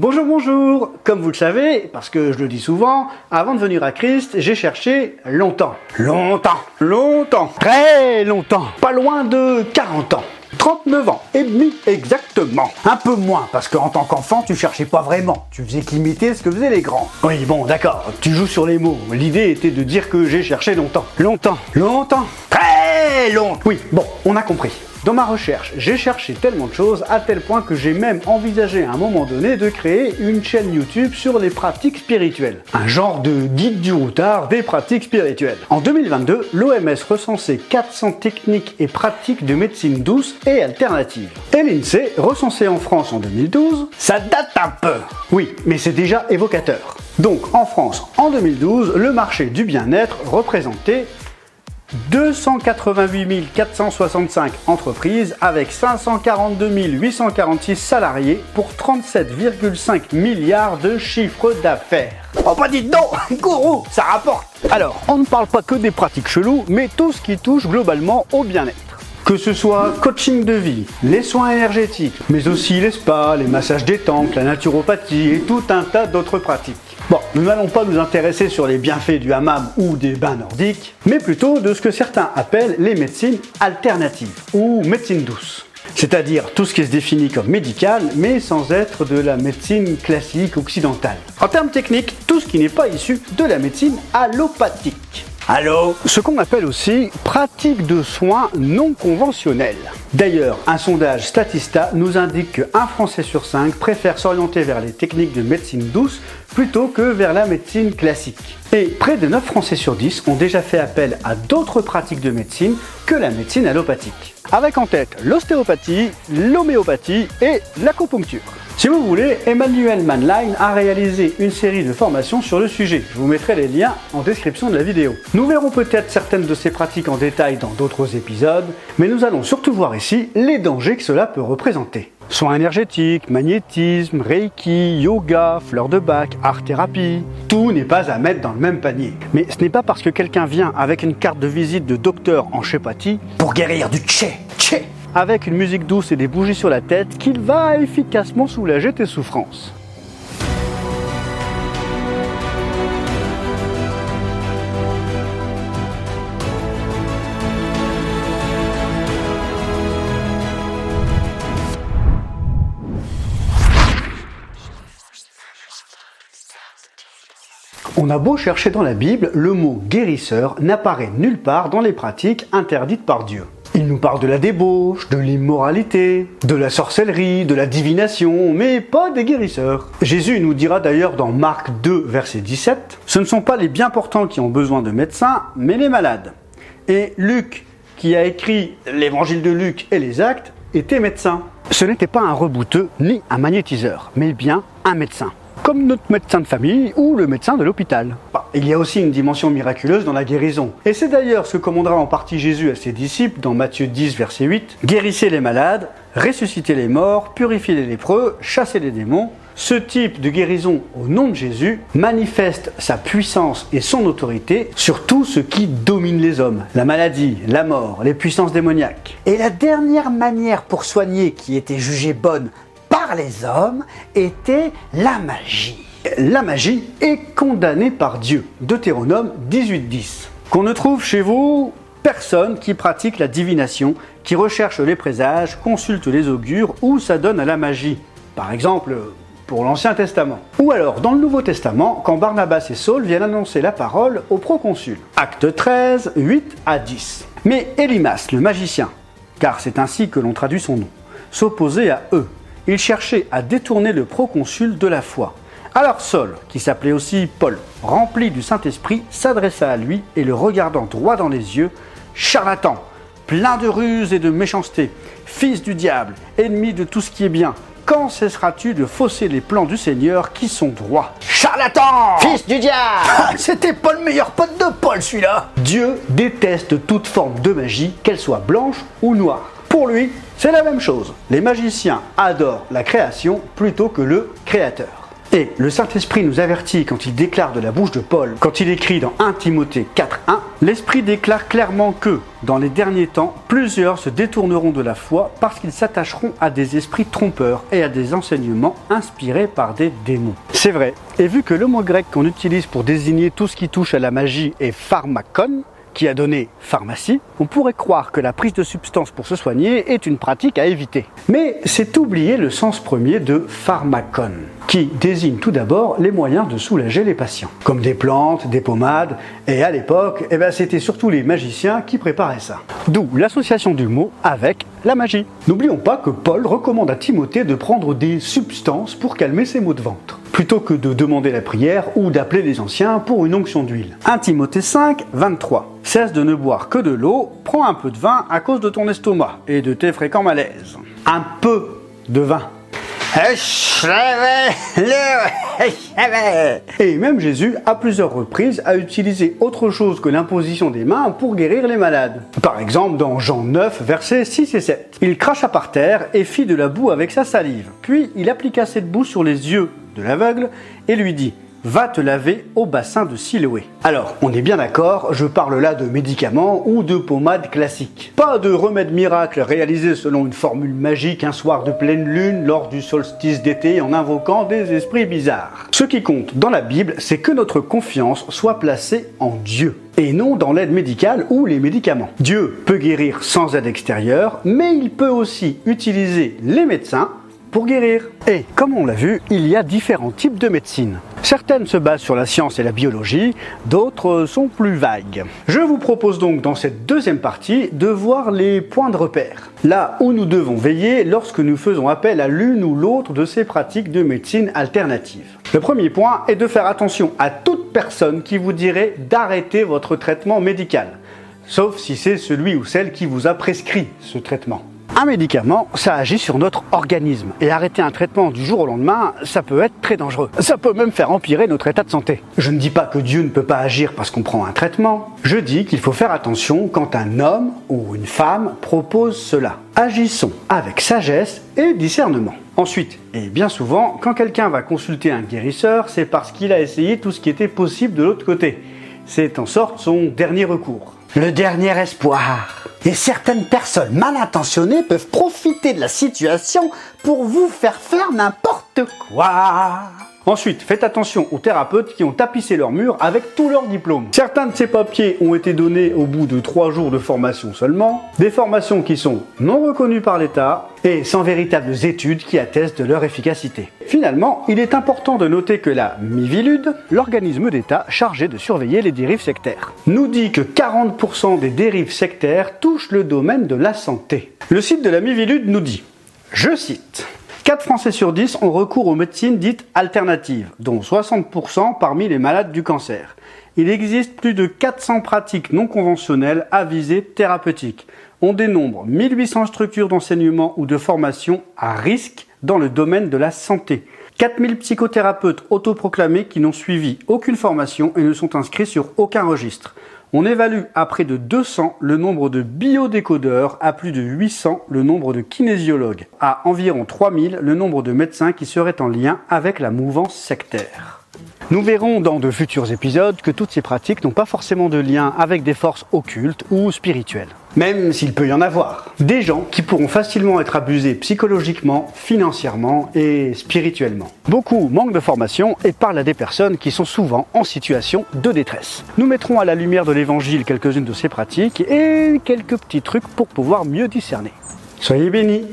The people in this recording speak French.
Bonjour, bonjour Comme vous le savez, parce que je le dis souvent, avant de venir à Christ, j'ai cherché longtemps. Longtemps Longtemps Très longtemps Pas loin de 40 ans 39 ans et demi exactement. Un peu moins, parce qu'en tant qu'enfant, tu cherchais pas vraiment. Tu faisais qu'imiter ce que faisaient les grands. Oui, bon, d'accord, tu joues sur les mots. L'idée était de dire que j'ai cherché longtemps. Longtemps. Longtemps. Très Oui, bon, on a compris. Dans ma recherche, j'ai cherché tellement de choses à tel point que j'ai même envisagé à un moment donné de créer une chaîne YouTube sur les pratiques spirituelles. Un genre de guide du routard des pratiques spirituelles. En 2022, l'OMS recensait 400 techniques et pratiques de médecine douce et alternative. Et l'INSEE, recensé en France en 2012, ça date un peu. Oui, mais c'est déjà évocateur. Donc en France, en 2012, le marché du bien-être représentait 288 465 entreprises avec 542 846 salariés pour 37,5 milliards de chiffre d'affaires. Oh bah dites non, gourou, ça rapporte Alors, on ne parle pas que des pratiques cheloues, mais tout ce qui touche globalement au bien-être. Que ce soit coaching de vie, les soins énergétiques, mais aussi les spas, les massages détente, la naturopathie et tout un tas d'autres pratiques. Bon, nous n'allons pas nous intéresser sur les bienfaits du hammam ou des bains nordiques, mais plutôt de ce que certains appellent les médecines alternatives ou médecine douce. C'est-à-dire tout ce qui se définit comme médical, mais sans être de la médecine classique occidentale. En termes techniques, tout ce qui n'est pas issu de la médecine allopathique. Allô Ce qu'on appelle aussi pratique de soins non conventionnels. D'ailleurs, un sondage Statista nous indique qu'un Français sur cinq préfère s'orienter vers les techniques de médecine douce plutôt que vers la médecine classique. Et près de 9 Français sur 10 ont déjà fait appel à d'autres pratiques de médecine que la médecine allopathique. Avec en tête l'ostéopathie, l'homéopathie et l'acupuncture. Si vous voulez, Emmanuel Manline a réalisé une série de formations sur le sujet. Je vous mettrai les liens en description de la vidéo. Nous verrons peut-être certaines de ces pratiques en détail dans d'autres épisodes, mais nous allons surtout voir ici les dangers que cela peut représenter. Soins énergétiques, magnétisme, reiki, yoga, fleurs de bac, art thérapie, tout n'est pas à mettre dans le même panier. Mais ce n'est pas parce que quelqu'un vient avec une carte de visite de docteur en chépathie pour guérir du tché avec une musique douce et des bougies sur la tête qu'il va efficacement soulager tes souffrances. On a beau chercher dans la Bible, le mot guérisseur n'apparaît nulle part dans les pratiques interdites par Dieu. Il nous parle de la débauche, de l'immoralité, de la sorcellerie, de la divination, mais pas des guérisseurs. Jésus nous dira d'ailleurs dans Marc 2, verset 17, Ce ne sont pas les bien portants qui ont besoin de médecins, mais les malades. Et Luc, qui a écrit l'évangile de Luc et les actes, était médecin. Ce n'était pas un rebouteux ni un magnétiseur, mais bien un médecin comme notre médecin de famille ou le médecin de l'hôpital. Bah, il y a aussi une dimension miraculeuse dans la guérison. Et c'est d'ailleurs ce que commandera en partie Jésus à ses disciples dans Matthieu 10, verset 8. Guérissez les malades, ressuscitez les morts, purifiez les lépreux, chassez les démons. Ce type de guérison au nom de Jésus manifeste sa puissance et son autorité sur tout ce qui domine les hommes. La maladie, la mort, les puissances démoniaques. Et la dernière manière pour soigner qui était jugée bonne les hommes était la magie. La magie est condamnée par Dieu. Deutéronome 18.10. Qu'on ne trouve chez vous personne qui pratique la divination, qui recherche les présages, consulte les augures ou s'adonne à la magie. Par exemple, pour l'Ancien Testament. Ou alors dans le Nouveau Testament, quand Barnabas et Saul viennent annoncer la parole au proconsul. Acte 13, 8 à 10. Mais Elimas, le magicien, car c'est ainsi que l'on traduit son nom, s'opposait à eux il cherchait à détourner le proconsul de la foi. Alors Saul, qui s'appelait aussi Paul, rempli du Saint-Esprit, s'adressa à lui et le regardant droit dans les yeux, Charlatan, plein de ruses et de méchanceté, fils du diable, ennemi de tout ce qui est bien, quand cesseras-tu de fausser les plans du Seigneur qui sont droits? Charlatan! Fils du diable! Ah, C'était pas le meilleur pote de Paul celui-là! Dieu déteste toute forme de magie, qu'elle soit blanche ou noire. Pour lui, c'est la même chose. Les magiciens adorent la création plutôt que le créateur. Et le Saint-Esprit nous avertit quand il déclare de la bouche de Paul, quand il écrit dans 1 Timothée 4.1, l'Esprit déclare clairement que, dans les derniers temps, plusieurs se détourneront de la foi parce qu'ils s'attacheront à des esprits trompeurs et à des enseignements inspirés par des démons. C'est vrai. Et vu que le mot grec qu'on utilise pour désigner tout ce qui touche à la magie est pharmakon, qui a donné pharmacie, on pourrait croire que la prise de substances pour se soigner est une pratique à éviter. Mais c'est oublier le sens premier de pharmacon, qui désigne tout d'abord les moyens de soulager les patients, comme des plantes, des pommades, et à l'époque, eh ben, c'était surtout les magiciens qui préparaient ça. D'où l'association du mot avec la magie. N'oublions pas que Paul recommande à Timothée de prendre des substances pour calmer ses maux de ventre plutôt que de demander la prière ou d'appeler les anciens pour une onction d'huile. 1 Timothée 5, 23. Cesse de ne boire que de l'eau, prends un peu de vin à cause de ton estomac et de tes fréquents malaises. Un peu de vin. Et même Jésus, à plusieurs reprises, a utilisé autre chose que l'imposition des mains pour guérir les malades. Par exemple, dans Jean 9, versets 6 et 7. Il cracha par terre et fit de la boue avec sa salive. Puis il appliqua cette boue sur les yeux l'aveugle et lui dit Va te laver au bassin de Siloé. Alors, on est bien d'accord, je parle là de médicaments ou de pommades classiques. Pas de remède miracle réalisé selon une formule magique un soir de pleine lune lors du solstice d'été en invoquant des esprits bizarres. Ce qui compte dans la Bible, c'est que notre confiance soit placée en Dieu et non dans l'aide médicale ou les médicaments. Dieu peut guérir sans aide extérieure, mais il peut aussi utiliser les médecins pour guérir. Et comme on l'a vu, il y a différents types de médecine. Certaines se basent sur la science et la biologie, d'autres sont plus vagues. Je vous propose donc dans cette deuxième partie de voir les points de repère. Là où nous devons veiller lorsque nous faisons appel à l'une ou l'autre de ces pratiques de médecine alternative. Le premier point est de faire attention à toute personne qui vous dirait d'arrêter votre traitement médical, sauf si c'est celui ou celle qui vous a prescrit ce traitement. Un médicament, ça agit sur notre organisme. Et arrêter un traitement du jour au lendemain, ça peut être très dangereux. Ça peut même faire empirer notre état de santé. Je ne dis pas que Dieu ne peut pas agir parce qu'on prend un traitement. Je dis qu'il faut faire attention quand un homme ou une femme propose cela. Agissons avec sagesse et discernement. Ensuite, et bien souvent, quand quelqu'un va consulter un guérisseur, c'est parce qu'il a essayé tout ce qui était possible de l'autre côté. C'est en sorte son dernier recours. Le dernier espoir. Et certaines personnes mal intentionnées peuvent profiter de la situation pour vous faire faire n'importe quoi. Ensuite, faites attention aux thérapeutes qui ont tapissé leur mur avec tous leurs diplômes. Certains de ces papiers ont été donnés au bout de 3 jours de formation seulement, des formations qui sont non reconnues par l'État et sans véritables études qui attestent de leur efficacité. Finalement, il est important de noter que la Mivilude, l'organisme d'État chargé de surveiller les dérives sectaires, nous dit que 40% des dérives sectaires touchent le domaine de la santé. Le site de la Mivilude nous dit, je cite, 4 Français sur 10 ont recours aux médecines dites alternatives, dont 60% parmi les malades du cancer. Il existe plus de 400 pratiques non conventionnelles à visée thérapeutique. On dénombre 1800 structures d'enseignement ou de formation à risque dans le domaine de la santé. 4000 psychothérapeutes autoproclamés qui n'ont suivi aucune formation et ne sont inscrits sur aucun registre. On évalue à près de 200 le nombre de biodécodeurs, à plus de 800 le nombre de kinésiologues, à environ 3000 le nombre de médecins qui seraient en lien avec la mouvance sectaire. Nous verrons dans de futurs épisodes que toutes ces pratiques n'ont pas forcément de lien avec des forces occultes ou spirituelles. Même s'il peut y en avoir. Des gens qui pourront facilement être abusés psychologiquement, financièrement et spirituellement. Beaucoup manquent de formation et parlent à des personnes qui sont souvent en situation de détresse. Nous mettrons à la lumière de l'évangile quelques-unes de ces pratiques et quelques petits trucs pour pouvoir mieux discerner. Soyez bénis